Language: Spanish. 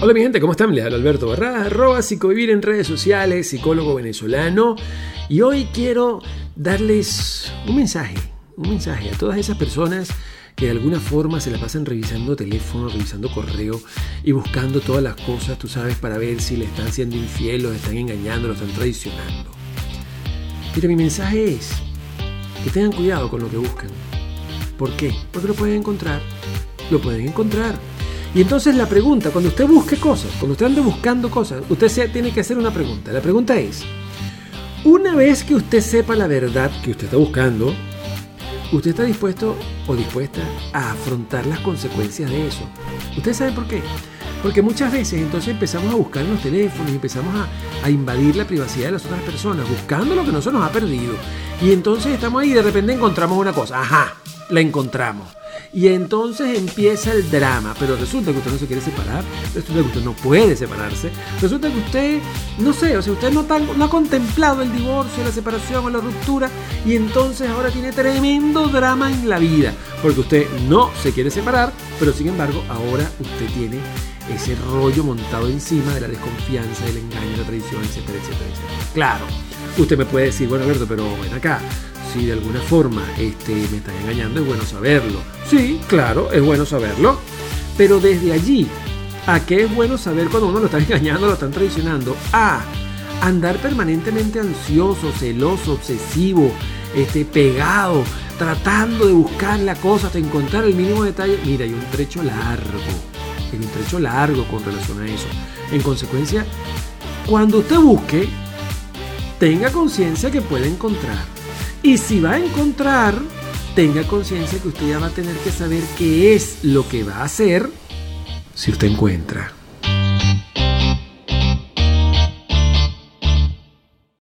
Hola mi gente, ¿cómo están? Les habla Alberto Barra, arroba psicovivir en redes sociales, psicólogo venezolano. Y hoy quiero darles un mensaje, un mensaje a todas esas personas que de alguna forma se la pasan revisando teléfono, revisando correo y buscando todas las cosas, tú sabes, para ver si le están siendo infiel, los están engañando, los están traicionando. Pero mi mensaje es que tengan cuidado con lo que buscan. ¿Por qué? Porque lo pueden encontrar. Lo pueden encontrar. Y entonces la pregunta, cuando usted busque cosas, cuando usted ande buscando cosas, usted tiene que hacer una pregunta. La pregunta es, una vez que usted sepa la verdad que usted está buscando, ¿usted está dispuesto o dispuesta a afrontar las consecuencias de eso? ¿Ustedes saben por qué? Porque muchas veces entonces empezamos a buscar en los teléfonos empezamos a, a, invadir la privacidad de las otras personas, buscando lo que nosotros nos ha perdido. Y entonces estamos ahí y de repente encontramos una cosa. Ajá, la encontramos. Y entonces empieza el drama, pero resulta que usted no se quiere separar, resulta que usted no puede separarse, resulta que usted, no sé, o sea, usted no, ha contemplado el divorcio, la separación o la ruptura, y entonces ahora tiene tremendo drama en la vida, porque usted no se quiere separar, pero sin embargo ahora usted tiene ese rollo montado encima de la desconfianza, del engaño, la traición, etcétera, etcétera, etcétera. Claro, usted me puede decir, bueno Alberto, pero ven acá, si de alguna forma este, me están engañando, es bueno saberlo. Sí, claro, es bueno saberlo. Pero desde allí, ¿a qué es bueno saber cuando uno lo está engañando, lo están traicionando? A andar permanentemente ansioso, celoso, obsesivo, este, pegado, tratando de buscar la cosa hasta encontrar el mínimo detalle. Mira, hay un trecho largo, hay un trecho largo con relación a eso. En consecuencia, cuando usted busque, tenga conciencia que puede encontrar. Y si va a encontrar, tenga conciencia que usted ya va a tener que saber qué es lo que va a hacer si usted encuentra.